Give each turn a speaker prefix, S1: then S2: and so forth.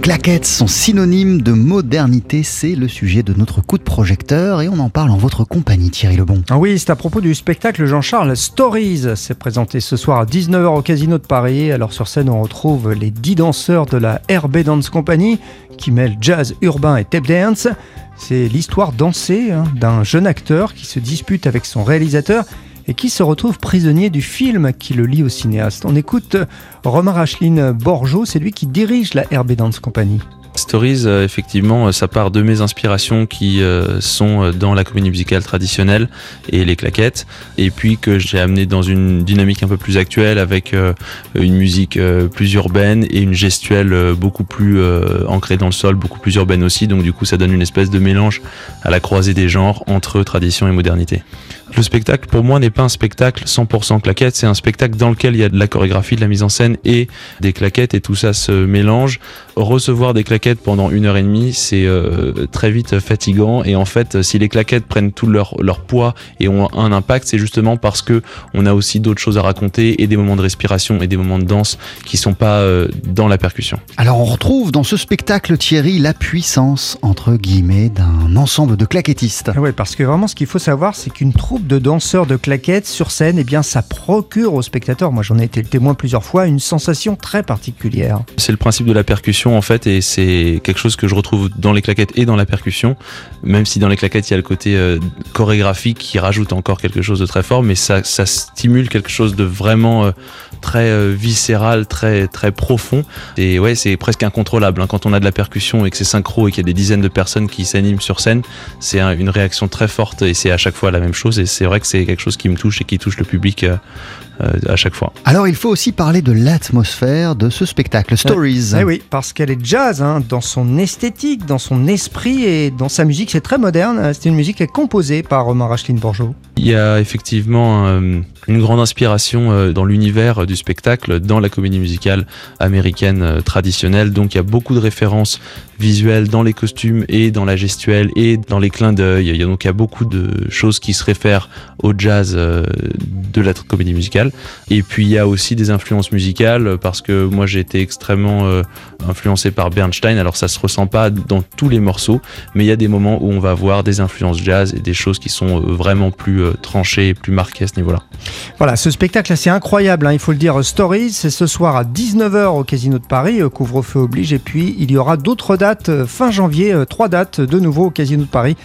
S1: claquettes sont synonymes de modernité, c'est le sujet de notre coup de projecteur et on en parle en votre compagnie Thierry Lebon.
S2: Ah oui, c'est à propos du spectacle Jean-Charles Stories. C'est présenté ce soir à 19h au Casino de Paris. Alors sur scène, on retrouve les 10 danseurs de la RB Dance Company qui mêlent jazz urbain et tap dance. C'est l'histoire dansée hein, d'un jeune acteur qui se dispute avec son réalisateur et qui se retrouve prisonnier du film qui le lie au cinéaste. On écoute Romain Racheline Borjo, c'est lui qui dirige la RB Dance Company.
S3: Stories, euh, effectivement, euh, ça part de mes inspirations qui euh, sont dans la comédie musicale traditionnelle et les claquettes, et puis que j'ai amené dans une dynamique un peu plus actuelle avec une musique plus urbaine et une gestuelle beaucoup plus ancrée dans le sol, beaucoup plus urbaine aussi. Donc du coup, ça donne une espèce de mélange à la croisée des genres entre tradition et modernité. Le spectacle, pour moi, n'est pas un spectacle 100% claquettes, c'est un spectacle dans lequel il y a de la chorégraphie, de la mise en scène et des claquettes, et tout ça se mélange. Recevoir des claquettes pendant une heure et demie, c'est euh, très vite fatigant, et en fait, si les claquettes prennent tout leur, leur poids et ont un impact, c'est justement parce que on a aussi d'autres choses à raconter et des moments de respiration et des moments de danse qui sont pas euh, dans la percussion.
S1: Alors on retrouve dans ce spectacle, Thierry, la puissance, entre guillemets, d'un ensemble de claquettistes.
S2: Ah oui, parce que vraiment, ce qu'il faut savoir, c'est qu'une troupe de danseurs de claquettes sur scène, eh bien, ça procure aux spectateurs, moi j'en ai été le témoin plusieurs fois, une sensation très particulière.
S3: C'est le principe de la percussion en fait, et c'est quelque chose que je retrouve dans les claquettes et dans la percussion, même si dans les claquettes il y a le côté euh, chorégraphique qui rajoute encore quelque chose de très fort, mais ça, stimule quelque chose de vraiment euh, très euh, viscéral, très très profond. Et ouais, c'est presque incontrôlable. Hein. Quand on a de la percussion et que c'est synchro et qu'il y a des dizaines de personnes qui s'animent sur scène, c'est une réaction très forte et c'est à chaque fois la même chose. Et c'est vrai que c'est quelque chose qui me touche et qui touche le public à chaque fois.
S1: Alors il faut aussi parler de l'atmosphère de ce spectacle, Stories.
S2: Eh oui, parce qu'elle est jazz hein, dans son esthétique, dans son esprit et dans sa musique. C'est très moderne. C'est une musique qui est composée par Romain Racheline Bourgeot.
S3: Il y a effectivement une grande inspiration dans l'univers du spectacle, dans la comédie musicale américaine traditionnelle. Donc il y a beaucoup de références visuelles dans les costumes et dans la gestuelle et dans les clins d'œil. Il y a donc il y a beaucoup de choses qui se réfèrent au jazz de la comédie musicale. Et puis il y a aussi des influences musicales parce que moi j'ai été extrêmement euh, influencé par Bernstein. Alors ça se ressent pas dans tous les morceaux, mais il y a des moments où on va voir des influences jazz et des choses qui sont euh, vraiment plus euh, tranchées et plus marquées à ce niveau-là.
S2: Voilà, ce spectacle c'est incroyable, hein, il faut le dire. Stories, c'est ce soir à 19h au Casino de Paris, couvre-feu oblige. Et puis il y aura d'autres dates fin janvier, trois dates de nouveau au Casino de Paris